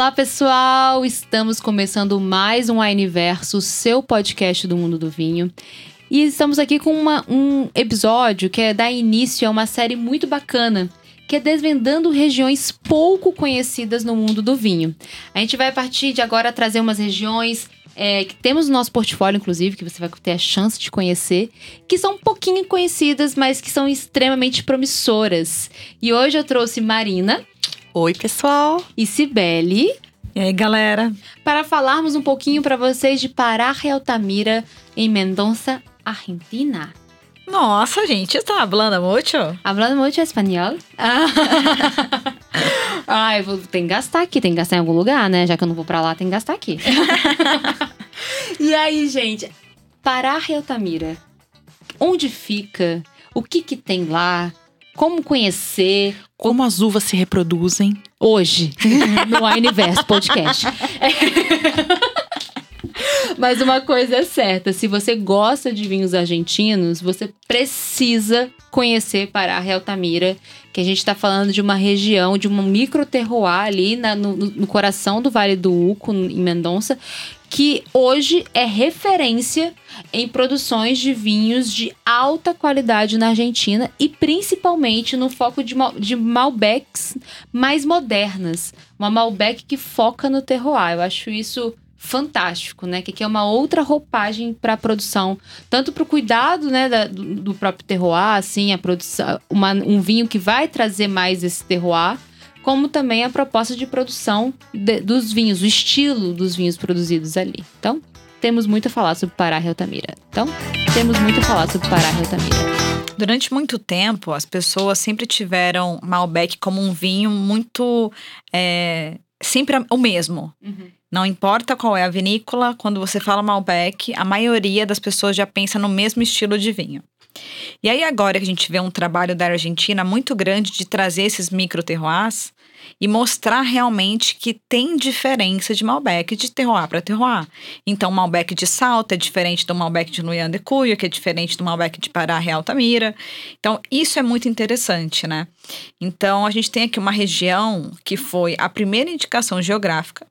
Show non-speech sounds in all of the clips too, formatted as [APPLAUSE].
Olá, pessoal! Estamos começando mais um Wineverso, seu podcast do mundo do vinho. E estamos aqui com uma, um episódio que é dar início a uma série muito bacana, que é desvendando regiões pouco conhecidas no mundo do vinho. A gente vai a partir de agora trazer umas regiões é, que temos no nosso portfólio, inclusive, que você vai ter a chance de conhecer, que são um pouquinho conhecidas, mas que são extremamente promissoras. E hoje eu trouxe Marina. Oi, pessoal. E Cibele. E aí, galera? Para falarmos um pouquinho para vocês de Pará e Altamira, em Mendonça, Argentina. Nossa, gente, está falando muito? Hablando muito espanhol? [LAUGHS] Ah. Ai, vou, tem que gastar aqui, tem que gastar em algum lugar, né? Já que eu não vou pra lá, tem que gastar aqui. [LAUGHS] e aí, gente, Pará e Altamira. Onde fica? O que que tem lá? Como conhecer? Como as uvas se reproduzem? Hoje, no Universo Podcast. [LAUGHS] Mas uma coisa é certa: se você gosta de vinhos argentinos, você precisa conhecer Pará e Altamira, que a gente está falando de uma região, de um micro terroir ali na, no, no, coração do Vale do Uco, em Mendonça, que hoje é referência em produções de vinhos de alta qualidade na Argentina e principalmente no foco de, de Malbecs mais modernas. Uma Malbec que foca no terroir. Eu acho isso fantástico, né? Que aqui é uma outra roupagem para a produção, tanto para o cuidado, né, da, do, do, próprio terroir, assim, a produção, uma, um vinho que vai trazer mais esse terroir, como também a proposta de produção de, dos vinhos, o estilo dos vinhos produzidos ali. Então, temos muito a falar sobre Pará e Altamira. Então, temos muito a falar sobre Pará e Altamira. Durante muito tempo, as pessoas sempre tiveram Malbec como um vinho muito. É, sempre o mesmo. Uhum. Não importa qual é a vinícola, quando você fala Malbec, a maioria das pessoas já pensa no mesmo estilo de vinho. E aí agora que a gente vê um trabalho da Argentina muito grande de trazer esses micro terroirs e mostrar realmente que tem diferença de Malbec de terroir para terroir. Então, Malbec de Salta é diferente do Malbec de Luian de Cuyo, que é diferente do Malbec de Pará Real Tamira. Então, isso é muito interessante, né? Então, a gente tem aqui uma região que foi a primeira indicação geográfica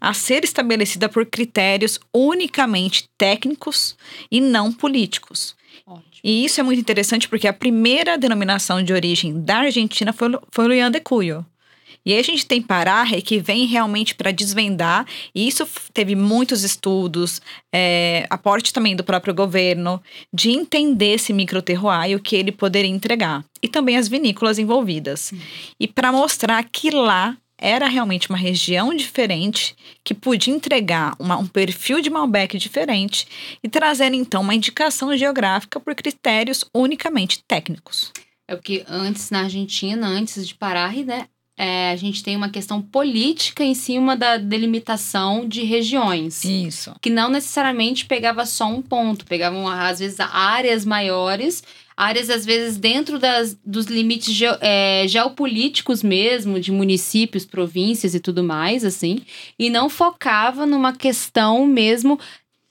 a ser estabelecida por critérios unicamente técnicos e não políticos. E isso é muito interessante porque a primeira denominação de origem da Argentina foi, foi Luian de Cuyo. E aí a gente tem Pará que vem realmente para desvendar, e isso teve muitos estudos, é, aporte também do próprio governo, de entender esse microterroir e o que ele poderia entregar. E também as vinícolas envolvidas. Hum. E para mostrar que lá era realmente uma região diferente que podia entregar uma, um perfil de Malbec diferente e trazer então uma indicação geográfica por critérios unicamente técnicos. É o que antes na Argentina, antes de Pará, né, é, a gente tem uma questão política em cima da delimitação de regiões. Isso. Que não necessariamente pegava só um ponto, pegavam às vezes áreas maiores áreas, às vezes, dentro das, dos limites ge, é, geopolíticos mesmo, de municípios, províncias e tudo mais, assim, e não focava numa questão mesmo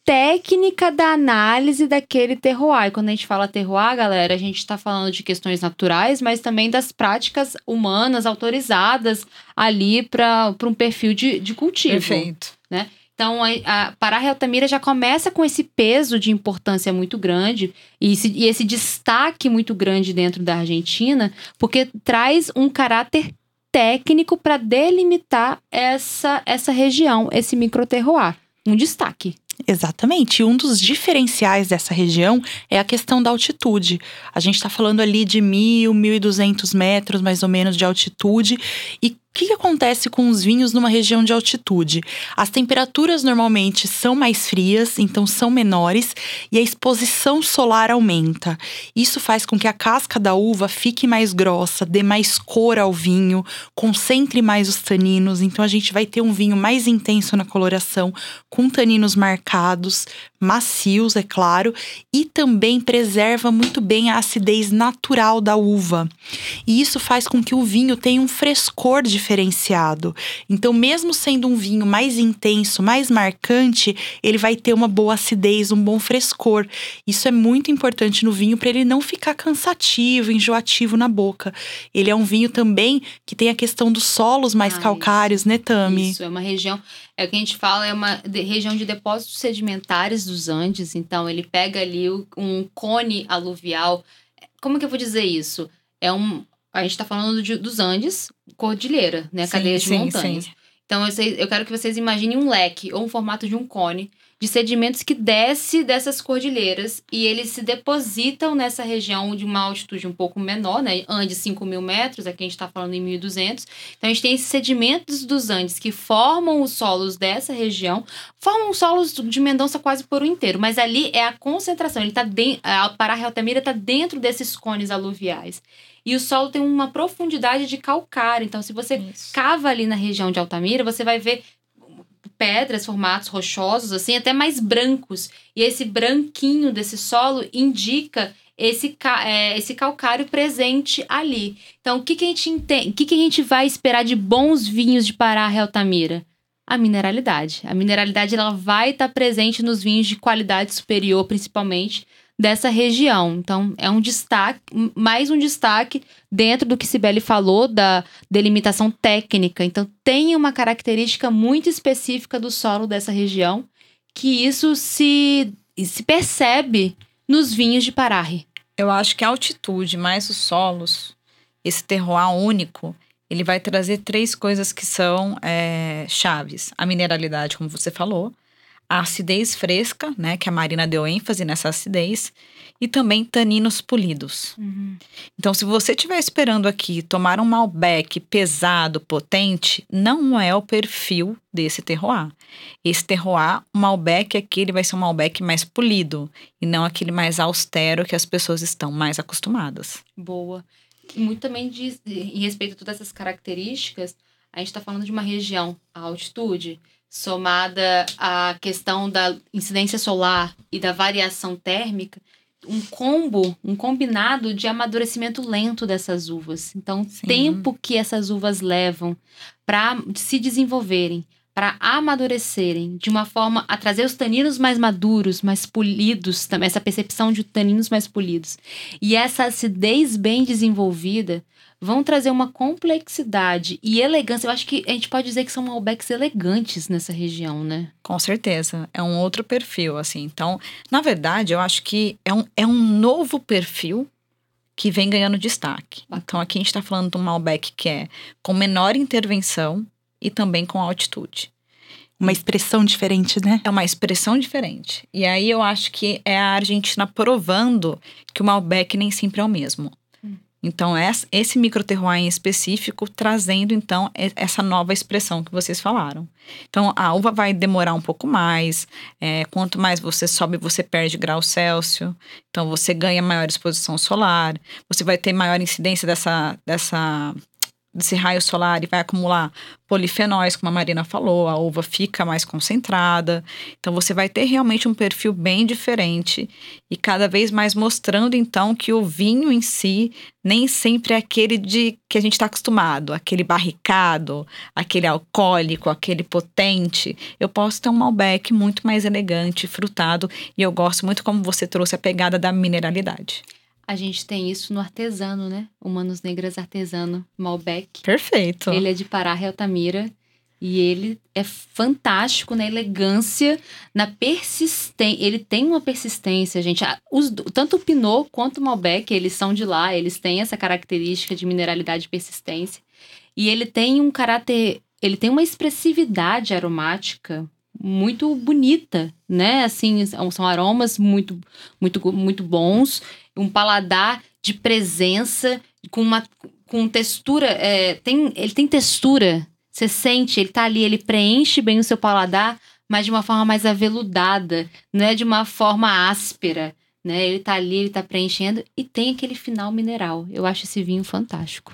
técnica da análise daquele terroir. E quando a gente fala terroir, galera, a gente está falando de questões naturais, mas também das práticas humanas autorizadas ali para um perfil de, de cultivo. Perfeito. Né? Então, a, a Pará e Altamira já começa com esse peso de importância muito grande e esse, e esse destaque muito grande dentro da Argentina, porque traz um caráter técnico para delimitar essa, essa região, esse microterroir. Um destaque. Exatamente. um dos diferenciais dessa região é a questão da altitude. A gente está falando ali de mil, mil e duzentos metros mais ou menos de altitude. E o que, que, acontece com os vinhos numa região de altitude? As temperaturas normalmente são mais frias, então são menores, e a exposição solar aumenta. Isso faz com que a casca da uva fique mais grossa, dê mais cor ao vinho, concentre mais os taninos, então a gente vai ter um vinho mais intenso na coloração, com taninos marcados marcados, macios, é claro, e também preserva muito bem a acidez natural da uva. E isso faz com que o vinho tenha um frescor diferenciado. Então, mesmo sendo um vinho mais intenso, mais marcante, ele vai ter uma boa acidez, um bom frescor. Isso é muito importante no vinho para ele não ficar cansativo, enjoativo na boca. Ele é um vinho também que tem a questão dos solos mais ah, calcários, isso. né, Tami? Isso, é uma região é o que a gente fala, é uma região de depósitos sedimentares dos Andes. Então, ele pega ali um cone aluvial. Como que eu vou dizer isso? É um. A gente está falando de, dos Andes, cordilheira, né? Sim, cadeia de sim, montanhas. Sim. Então, eu, sei, eu quero que vocês imaginem um leque ou um formato de um cone de sedimentos que desce dessas cordilheiras e eles se depositam nessa região de uma altitude um pouco menor, né? Andes 5 mil metros, aqui a gente está falando em 1.200. Então, a gente tem esses sedimentos dos Andes que formam os solos dessa região, formam os solos de Mendonça quase por um inteiro, mas ali é a concentração, ele está dentro, a Pará Altamira está dentro desses cones aluviais. E o solo tem uma profundidade de calcário. Então, se você Isso. cava ali na região de Altamira, você vai ver pedras, formatos rochosos, assim, até mais brancos. E esse branquinho desse solo indica esse, é, esse calcário presente ali. Então, o que, que a gente entende? O que, que a gente vai esperar de bons vinhos de Pará e Altamira? A mineralidade. A mineralidade ela vai estar tá presente nos vinhos de qualidade superior, principalmente, dessa região. Então, é um destaque, mais um destaque dentro do que Sibeli falou da delimitação técnica. Então, tem uma característica muito específica do solo dessa região, que isso se, se percebe nos vinhos de Pararre. Eu acho que a altitude mais os solos, esse terroir único, ele vai trazer três coisas que são é, chaves. A mineralidade, como você falou, a acidez fresca, né, que a Marina deu ênfase nessa acidez, e também taninos polidos. Uhum. Então, se você estiver esperando aqui tomar um Malbec pesado, potente, não é o perfil desse terroir. Esse terroir, o Malbec aqui, ele vai ser um Malbec mais polido e não aquele mais austero que as pessoas estão mais acostumadas. Boa. Muito também de, em respeito a todas essas características, a gente está falando de uma região, a altitude, somada à questão da incidência solar e da variação térmica, um combo, um combinado de amadurecimento lento dessas uvas. Então, Sim. tempo que essas uvas levam para se desenvolverem, para amadurecerem, de uma forma a trazer os taninos mais maduros, mais polidos, também essa percepção de taninos mais polidos. E essa acidez bem desenvolvida vão trazer uma complexidade e elegância. Eu acho que a gente pode dizer que são Malbecs elegantes nessa região, né? Com certeza. É um outro perfil, assim. Então, na verdade, eu acho que é um, é um novo perfil que vem ganhando destaque. Então, aqui a gente está falando de um Malbec que é com menor intervenção e também com altitude. Uma expressão diferente, né? É uma expressão diferente. E aí eu acho que é a Argentina provando que o Malbec nem sempre é o mesmo. Então, esse microterroir em específico, trazendo, então, essa nova expressão que vocês falaram. Então, a uva vai demorar um pouco mais. É, quanto mais você sobe, você perde grau Celsius. Então, você ganha maior exposição solar. Você vai ter maior incidência dessa, dessa desse raio solar e vai acumular polifenóis, como a Marina falou, a uva fica mais concentrada. Então você vai ter realmente um perfil bem diferente e cada vez mais mostrando então que o vinho em si nem sempre é aquele de que a gente está acostumado, aquele barricado, aquele alcoólico, aquele potente. Eu posso ter um Malbec muito mais elegante, frutado e eu gosto muito como você trouxe a pegada da mineralidade. A gente tem isso no artesano, né? Humanos Negras Artesano, Malbec. Perfeito. Ele é de Pará, Altamira. E ele é fantástico na elegância, na persistência. Ele tem uma persistência, gente. Os, tanto o Pinot quanto o Malbec, eles são de lá, eles têm essa característica de mineralidade e persistência. E ele tem um caráter. Ele tem uma expressividade aromática muito bonita, né? Assim, são aromas muito, muito, muito bons um paladar de presença, com uma com textura. É, tem, ele tem textura. Você sente, ele tá ali, ele preenche bem o seu paladar, mas de uma forma mais aveludada, não é de uma forma áspera. Né? Ele tá ali, ele tá preenchendo e tem aquele final mineral. Eu acho esse vinho fantástico.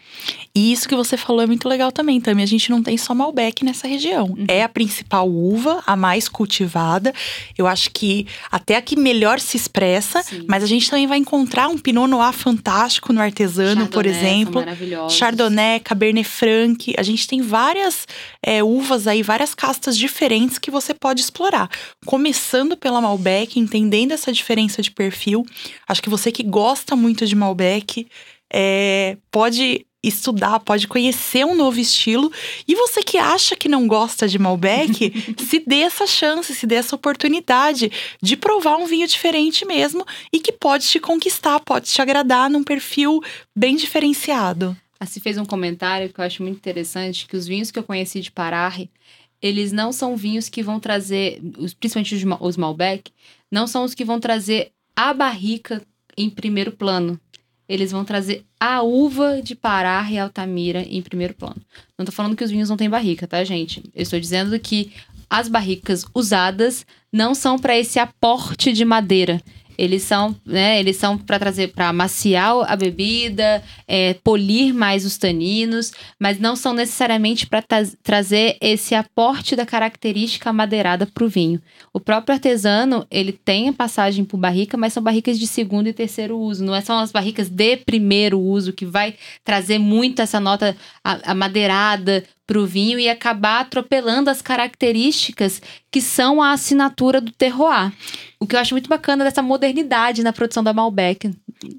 E isso que você falou é muito legal também, Tami. A gente não tem só Malbec nessa região. Uhum. É a principal uva, a mais cultivada. Eu acho que até a que melhor se expressa, Sim. mas a gente também vai encontrar um Pinot Noir fantástico no artesano, Chardonnay, por exemplo. Chardonnay, Cabernet Franc. A gente tem várias é, uvas aí, várias castas diferentes que você pode explorar. Começando pela Malbec, entendendo essa diferença de perfil perfil. Acho que você que gosta muito de Malbec é, pode estudar, pode conhecer um novo estilo. E você que acha que não gosta de Malbec, [LAUGHS] se dê essa chance, se dê essa oportunidade de provar um vinho diferente mesmo e que pode te conquistar, pode te agradar num perfil bem diferenciado. A Se fez um comentário que eu acho muito interessante, que os vinhos que eu conheci de Pararre, eles não são vinhos que vão trazer, principalmente os Malbec, não são os que vão trazer a barrica em primeiro plano. Eles vão trazer a uva de Pará e Altamira em primeiro plano. Não tô falando que os vinhos não têm barrica, tá, gente? Eu estou dizendo que as barricas usadas não são para esse aporte de madeira. Eles são, né, eles são para trazer, para amaciar a bebida, é, polir mais os taninos, mas não são necessariamente para trazer esse aporte da característica madeirada para o vinho. O próprio artesano, ele tem a passagem por barrica, mas são barricas de segundo e terceiro uso. Não é são as barricas de primeiro uso que vai trazer muito essa nota amadeirada para o vinho e acabar atropelando as características que são a assinatura do terroir. O que eu acho muito bacana dessa modernidade na produção da Malbec.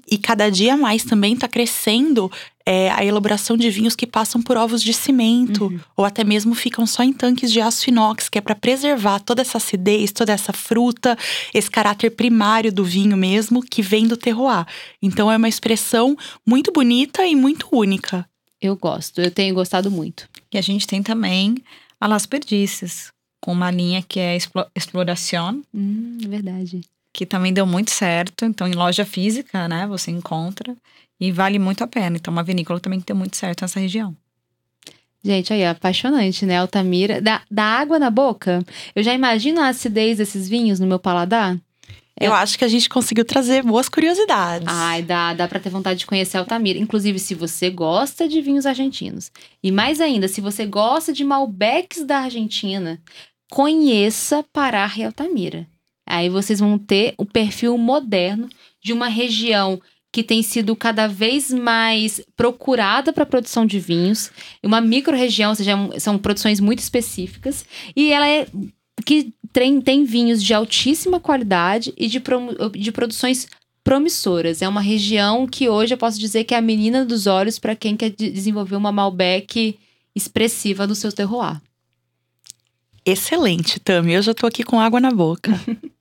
E cada dia mais também está crescendo é, a elaboração de vinhos que passam por ovos de cimento uhum. ou até mesmo ficam só em tanques de aço inox, que é para preservar toda essa acidez, toda essa fruta, esse caráter primário do vinho mesmo que vem do terroir. Então é uma expressão muito bonita e muito única. Eu gosto, eu tenho gostado muito. E a gente tem também a Las Perdices, com uma linha que é Exploração. Hum, verdade. Que também deu muito certo. Então, em loja física, né, você encontra. E vale muito a pena. Então, uma vinícola também que deu muito certo nessa região. Gente, aí, apaixonante, né? Altamira. Dá, dá água na boca. Eu já imagino a acidez desses vinhos no meu paladar. É. Eu acho que a gente conseguiu trazer boas curiosidades. Ai, dá, dá pra ter vontade de conhecer Altamira. Inclusive, se você gosta de vinhos argentinos. E mais ainda, se você gosta de Malbecs da Argentina, conheça Pará e Altamira. Aí vocês vão ter o perfil moderno de uma região que tem sido cada vez mais procurada para a produção de vinhos, uma micro-região, ou seja, são produções muito específicas, e ela é que tem, tem vinhos de altíssima qualidade e de, pro, de produções promissoras. É uma região que hoje eu posso dizer que é a menina dos olhos para quem quer desenvolver uma Malbec expressiva do seu terroir. Excelente, Tami. Eu já tô aqui com água na boca. [LAUGHS]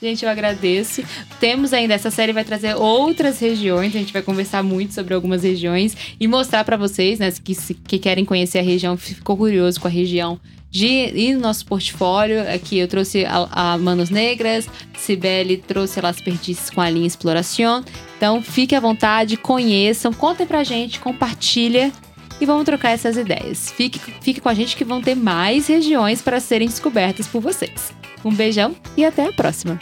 Gente, eu agradeço. Temos ainda, essa série vai trazer outras regiões, a gente vai conversar muito sobre algumas regiões e mostrar para vocês, né, que, que querem conhecer a região, ficou curioso com a região de ir no nosso portfólio. Aqui eu trouxe a, a Manos Negras, Cibele trouxe Las Perdices com a linha Exploração. Então fique à vontade, conheçam, contem pra gente, compartilha e vamos trocar essas ideias. Fique, fique com a gente que vão ter mais regiões para serem descobertas por vocês. Um beijão e até a próxima!